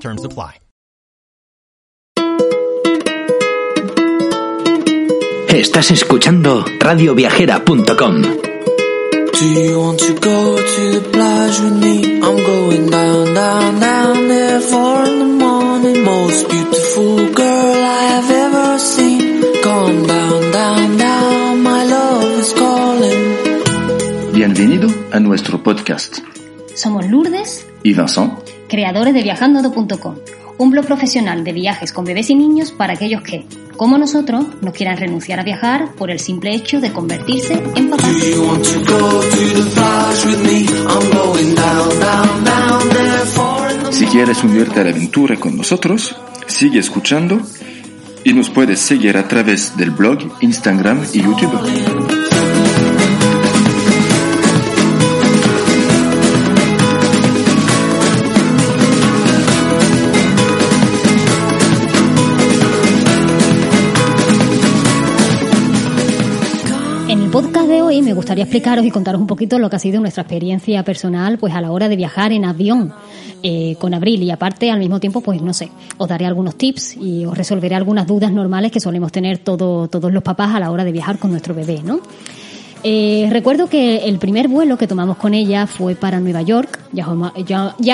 Terms apply. Estás escuchando radioviajera.com. Do you want to go to the plage with me? I'm going down, down, down there four in the morning. Most beautiful girl I have ever seen. Come down, down, down, my love is calling. Bienvenido a nuestro podcast. Somos Lourdes, Y Vincent, creadores de viajando.com, un blog profesional de viajes con bebés y niños para aquellos que, como nosotros, no quieran renunciar a viajar por el simple hecho de convertirse en papás. Si quieres unirte a la aventura con nosotros, sigue escuchando y nos puedes seguir a través del blog, Instagram y YouTube. Gustaría explicaros y contaros un poquito lo que ha sido nuestra experiencia personal pues a la hora de viajar en avión eh, con Abril y aparte al mismo tiempo pues no sé, os daré algunos tips y os resolveré algunas dudas normales que solemos tener todo, todos los papás a la hora de viajar con nuestro bebé, ¿no? Eh, recuerdo que el primer vuelo que tomamos con ella fue para Nueva York. Ya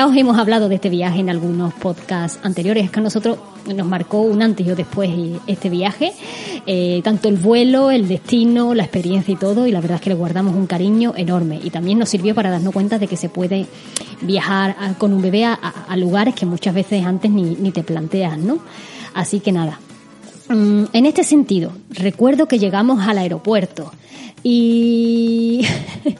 os, hemos- hablado de este viaje en algunos podcasts anteriores. Es que a nosotros nos marcó un antes y un después y- este viaje. Eh, tanto el vuelo, el destino, la experiencia y todo. Y la verdad es que le guardamos un cariño enorme. Y también nos sirvió para darnos cuenta de que se puede viajar a- con un bebé a, a- lugares que muchas veces antes ni, ni te planteas, ¿no? Así que nada, En este sentido, recuerdo que llegamos al aeropuerto y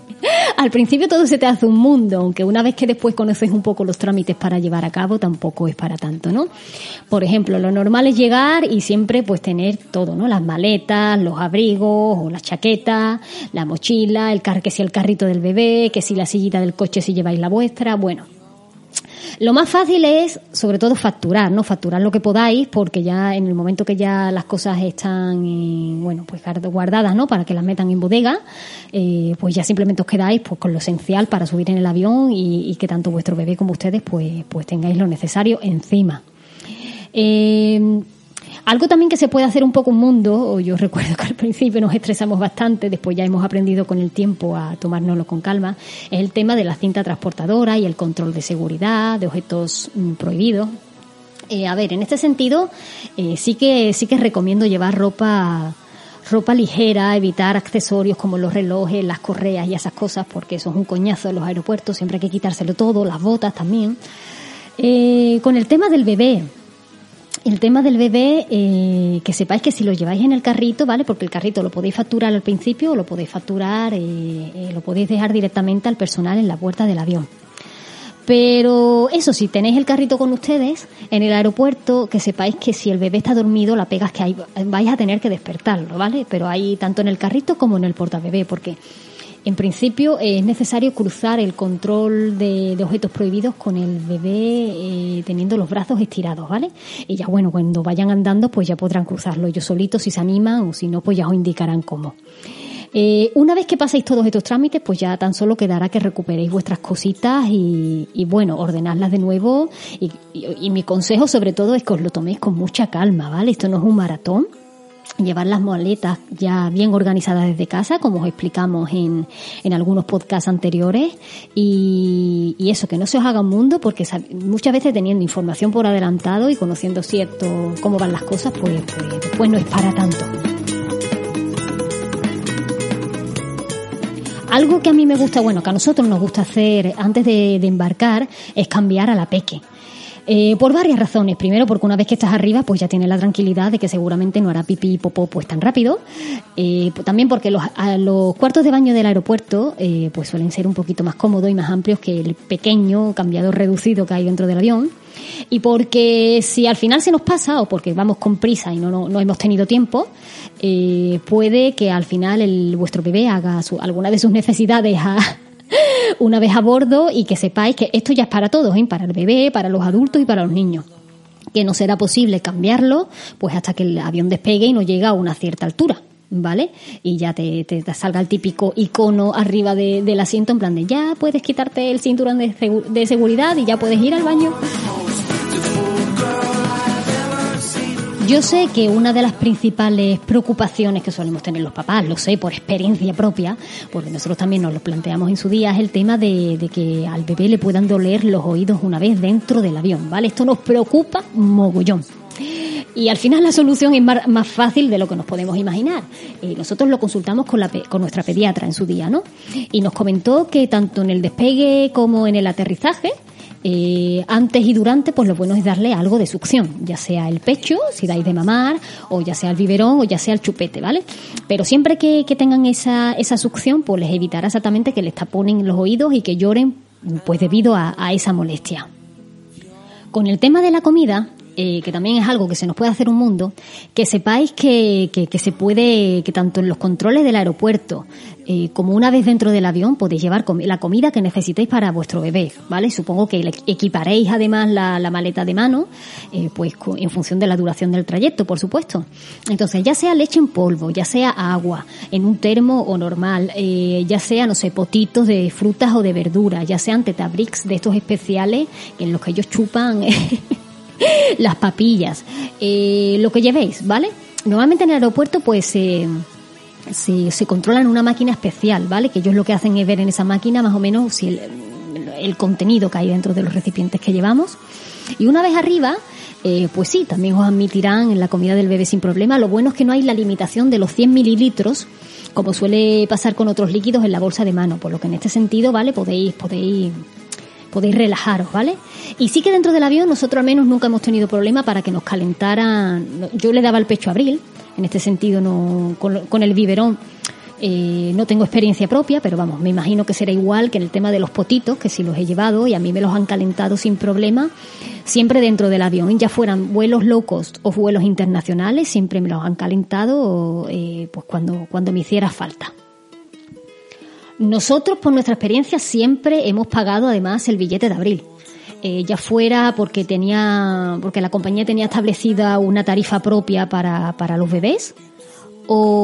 al principio todo se te hace un mundo, aunque una vez que después conoces un poco los trámites para llevar a cabo, tampoco es para tanto, ¿no? Por ejemplo, lo normal es llegar y siempre pues tener todo, ¿no? Las maletas, los abrigos o las chaquetas, la mochila, el car que si el carrito del bebé, que si la sillita del coche si lleváis la vuestra, bueno, lo más fácil es, sobre todo, facturar, ¿no? Facturar lo que podáis, porque ya en el momento que ya las cosas están, eh, bueno, pues guardadas, ¿no? Para que las metan en bodega, eh, pues ya simplemente os quedáis pues con lo esencial para subir en el avión y, y que tanto vuestro bebé como ustedes, pues, pues tengáis lo necesario encima. Eh, algo también que se puede hacer un poco un mundo, o yo recuerdo que al principio nos estresamos bastante, después ya hemos aprendido con el tiempo a tomárnoslo con calma, es el tema de la cinta transportadora y el control de seguridad, de objetos mm, prohibidos. Eh, a ver, en este sentido, eh, sí que sí que recomiendo llevar ropa ropa ligera, evitar accesorios como los relojes, las correas y esas cosas, porque eso es un coñazo en los aeropuertos, siempre hay que quitárselo todo, las botas también. Eh, con el tema del bebé, el tema del bebé, eh, que sepáis que si lo lleváis en el carrito, ¿vale? Porque el carrito lo podéis facturar al principio o lo podéis facturar, eh, eh, lo podéis dejar directamente al personal en la puerta del avión. Pero eso, si tenéis el carrito con ustedes en el aeropuerto, que sepáis que si el bebé está dormido, la pega es que hay, vais a tener que despertarlo, ¿vale? Pero hay tanto en el carrito como en el portabebé, porque en principio eh, es necesario cruzar el control de, objetos prohibidos con el bebé eh, teniendo los brazos estirados, ¿vale? Y ya bueno, cuando vayan andando, pues ya podrán cruzarlo ellos solitos si se animan o si no, pues ya os indicarán cómo. Eh, una vez que paséis todos estos trámites, pues ya tan solo quedará que recuperéis vuestras cositas y, bueno, ordenarlas de nuevo. Y mi consejo sobre todo es que os lo toméis con mucha calma, ¿vale? Esto no es un maratón. Llevar las maletas ya bien organizadas desde casa, como os explicamos en, en algunos podcasts anteriores. Y, y eso, que no se os haga un mundo, porque muchas veces teniendo información por adelantado y conociendo cierto cómo van las cosas, pues, pues después no es para tanto. Algo que a mí me gusta, bueno, que a nosotros nos gusta hacer antes de, de embarcar es cambiar a la peque. Eh, por varias razones. Primero, porque una vez que estás arriba, pues ya tienes la tranquilidad de que seguramente no hará pipí y popó pues tan rápido. Eh, pues también porque los, a los cuartos de baño del aeropuerto eh, pues suelen ser un poquito más cómodos y más amplios que el pequeño cambiador reducido que hay dentro del avión. Y porque si al final se nos pasa, o porque vamos con prisa y no, no, hemos tenido tiempo, eh, puede que al final el, vuestro bebé haga su, alguna de sus necesidades a, una vez a bordo y que sepáis que esto ya es para todos, ¿eh? para el bebé, para los adultos y para los niños que no será posible cambiarlo pues hasta que el avión despegue y no llegue a una cierta altura. ¿vale? Y ya te, te, salga el típico icono arriba del asiento en plan de ya puedes quitarte el cinturón de, de seguridad y ya puedes ir al baño. Yo sé que una de las principales preocupaciones que solemos tener los papás, lo sé por experiencia propia, porque nosotros también nos lo planteamos en su día, es el tema de, de que al bebé le puedan doler los oídos una vez dentro del avión, ¿vale? Esto nos preocupa mogollón. Y al final la solución es más, fácil de lo que nos podemos imaginar. Eh, nosotros lo consultamos con, la, con nuestra pediatra en su día, ¿no? Y nos comentó que tanto en el despegue como en el aterrizaje, eh, antes y durante, pues lo bueno es darle algo de succión, ya sea el pecho, si dais de mamar, o ya sea el biberón, o ya sea el chupete, ¿vale? Pero siempre que, tengan esa, esa succión, pues les evitará exactamente que les taponen los oídos y que lloren, pues debido a, a esa molestia. Con el tema de la comida, eh, que también es algo que se nos puede hacer un mundo, que sepáis que, que, se puede, que tanto en los controles del aeropuerto eh, como una vez dentro del avión podéis llevar la comida que necesitéis para vuestro bebé, ¿vale? Supongo que equiparéis además la, la maleta de mano, eh, pues en función de la duración del trayecto, por supuesto. Entonces, ya sea leche en polvo, ya sea agua, en un termo o normal, ya sea, no sé, potitos de frutas o de verduras, ya sean tetabricks de estos especiales en los que ellos chupan las papillas, eh, lo que llevéis, ¿vale? Normalmente en el aeropuerto pues se, se controla en una máquina especial, ¿vale? Que ellos lo que hacen es ver en esa máquina más o menos si el, el contenido que hay dentro de los recipientes que llevamos. Y una vez arriba, eh, pues sí, también os admitirán en la comida del bebé sin problema. Lo bueno es que no hay la limitación de los 100 mililitros, como suele pasar con otros líquidos en la bolsa de mano, por lo que en este sentido, ¿vale? Podéis, podéis podéis relajaros, ¿vale? Y sí que dentro del avión nosotros al menos nunca hemos tenido problema para que nos calentaran. Yo le daba el pecho a Abril, en este sentido no con, el biberón. Eh, no tengo experiencia propia, pero vamos, me imagino que será igual que en el tema de los potitos, que si los he llevado y a mí me los han calentado sin problema, siempre dentro del avión, ya fueran vuelos low cost o vuelos internacionales, siempre me los han calentado eh, pues cuando, cuando me hiciera falta. Nosotros, por nuestra experiencia, siempre hemos pagado además el billete de abril. Eh, ya fuera porque tenía, porque la compañía tenía establecida una tarifa propia para, para los bebés, o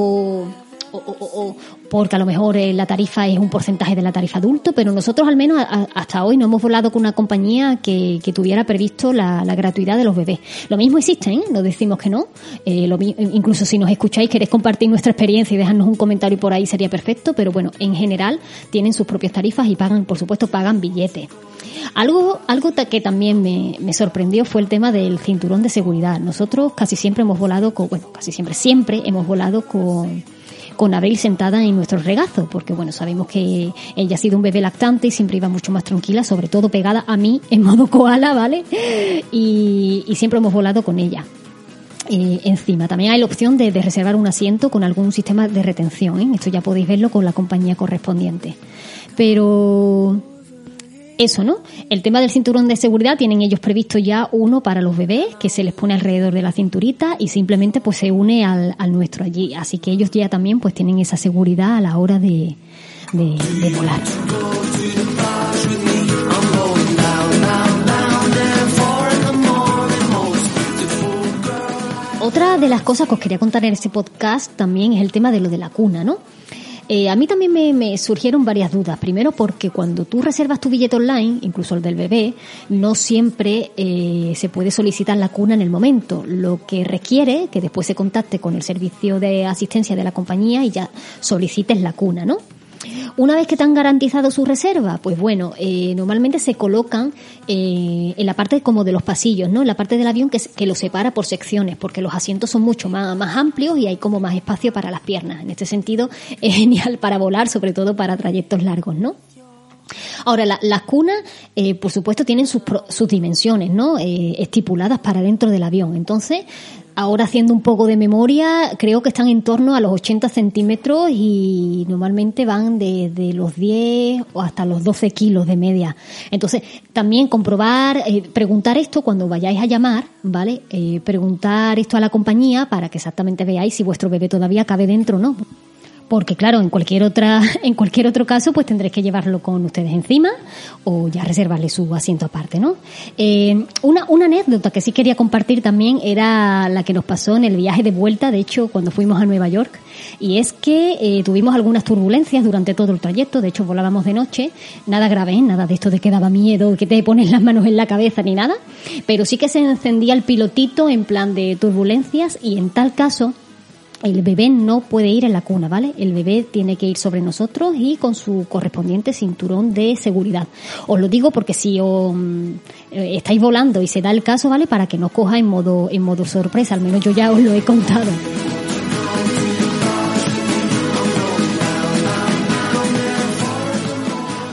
o, porque a lo mejor eh, la tarifa es un porcentaje de la tarifa adulto, pero nosotros al menos hasta hoy no hemos volado con una compañía que, tuviera previsto la, gratuidad de los bebés. Lo mismo existe, ¿eh? no decimos que no. Eh, lo, incluso si nos escucháis, queréis compartir nuestra experiencia y dejarnos un comentario por ahí sería perfecto, pero bueno, en general tienen sus propias tarifas y pagan, por supuesto, pagan billetes. Algo, algo que también me, me, sorprendió fue el tema del cinturón de seguridad. Nosotros casi siempre hemos volado con, bueno, casi siempre, siempre hemos volado con con Abril sentada en nuestro regazo, porque bueno, sabemos que ella ha sido un bebé lactante y siempre iba mucho más tranquila, sobre todo pegada a mí en modo koala, ¿vale? Y, siempre hemos volado con ella. Eh, encima. También hay la opción de, reservar un asiento con algún sistema de retención. ¿eh? Esto ya podéis verlo con la compañía correspondiente. Pero eso, ¿no? El tema del cinturón de seguridad tienen ellos previsto ya uno para los bebés que se les pone alrededor de la cinturita y simplemente pues se une al, nuestro allí. Así que ellos ya también pues tienen esa seguridad a la hora de, de, volar. Otra de las cosas que os quería contar en este podcast también es el tema de lo de la cuna, ¿no? Eh, a mí también me, surgieron varias dudas. Primero porque cuando tú reservas tu billete online, incluso el del bebé, no siempre eh, se puede solicitar la cuna en el momento, lo que requiere que después se contacte con el servicio de asistencia de la compañía y ya solicites la cuna, ¿no? Una vez que te han garantizado su reserva, pues bueno, eh, normalmente se colocan eh, en la parte como de los pasillos, ¿no? En la parte del avión que, que lo separa por secciones, porque los asientos son mucho más, amplios y hay como más espacio para las piernas. En este sentido, es genial para volar, sobre todo para trayectos largos, ¿no? Ahora, las cunas, eh, por supuesto, tienen sus, sus dimensiones, ¿no? Eh, estipuladas para dentro del avión. Entonces, ahora haciendo un poco de memoria, creo que están en torno a los 80 centímetros y normalmente van desde los 10 o hasta los 12 kilos de media. Entonces, también comprobar, eh, preguntar esto cuando vayáis a llamar, ¿vale? preguntar esto a la compañía para que exactamente veáis si vuestro bebé todavía cabe dentro o no porque claro, en cualquier otra, en cualquier otro caso, pues tendréis que llevarlo con ustedes encima o ya reservarle su asiento aparte, ¿no? Eh, una, una anécdota que sí quería compartir también era la que nos pasó en el viaje de vuelta, de hecho, cuando fuimos a Nueva York, y es que eh, tuvimos algunas turbulencias durante todo el trayecto, de hecho volábamos de noche, nada grave, nada de esto de que daba miedo, que te pones las manos en la cabeza ni nada, pero sí que se encendía el pilotito en plan de turbulencias y en tal caso el bebé no puede ir en la cuna, ¿vale? El bebé tiene que ir sobre nosotros y con su correspondiente cinturón de seguridad. Os lo digo porque si os, mm, eh, estáis volando y se da el caso, ¿vale? Para que no coja en modo, en modo sorpresa, al menos yo ya os lo he contado.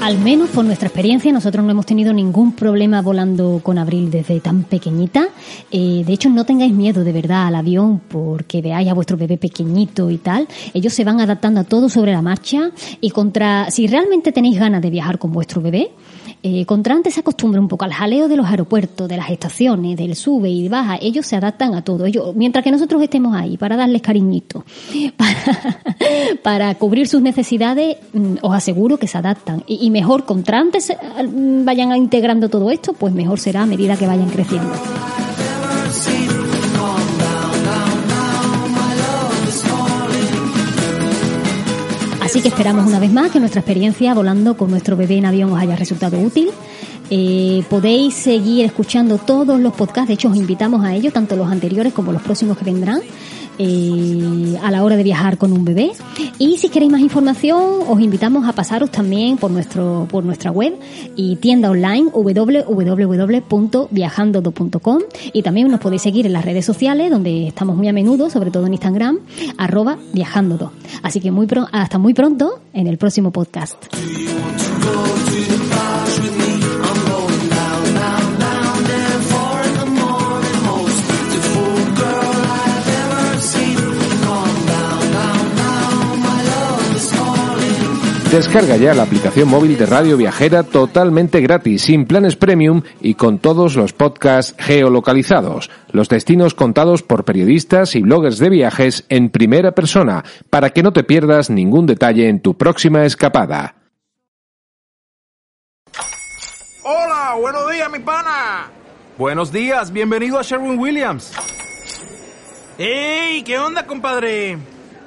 Al menos por nuestra experiencia, nosotros no hemos tenido ningún problema volando con Abril desde tan pequeñita. Eh, de hecho, no tengáis miedo de verdad al avión porque veáis a vuestro bebé pequeñito y tal. Ellos se van adaptando a todo sobre la marcha y contra, si realmente tenéis ganas de viajar con vuestro bebé, eh, Contrantes se acostumbra un poco al jaleo de los aeropuertos, de las estaciones, del sube y baja. Ellos se adaptan a todo. Mientras que nosotros estemos ahí para darles cariñito, para, cubrir sus necesidades, mm, os aseguro que se adaptan. Y, mejor Contrantes eh, vayan integrando todo esto, pues mejor será a medida que vayan creciendo. Así que esperamos una vez más que nuestra experiencia volando con nuestro bebé en avión os haya resultado útil. Eh, podéis seguir escuchando todos los podcasts, de hecho os invitamos a ello, tanto los anteriores como los próximos que vendrán. Eh, a la hora de viajar con un bebé. Y si queréis más información, os invitamos a pasaros también por nuestro por nuestra web y tienda online www.viajandodo.com y también nos podéis seguir en las redes sociales donde estamos muy a menudo, sobre todo en Instagram, arroba viajandodo. Así que muy hasta muy pronto en el próximo podcast. Descarga ya la aplicación móvil de Radio Viajera totalmente gratis, sin planes premium y con todos los podcasts geolocalizados, los destinos contados por periodistas y bloggers de viajes en primera persona, para que no te pierdas ningún detalle en tu próxima escapada. Hola, buenos días, mi pana. Buenos días, bienvenido a Sherwin Williams. ¡Ey! ¿Qué onda, compadre?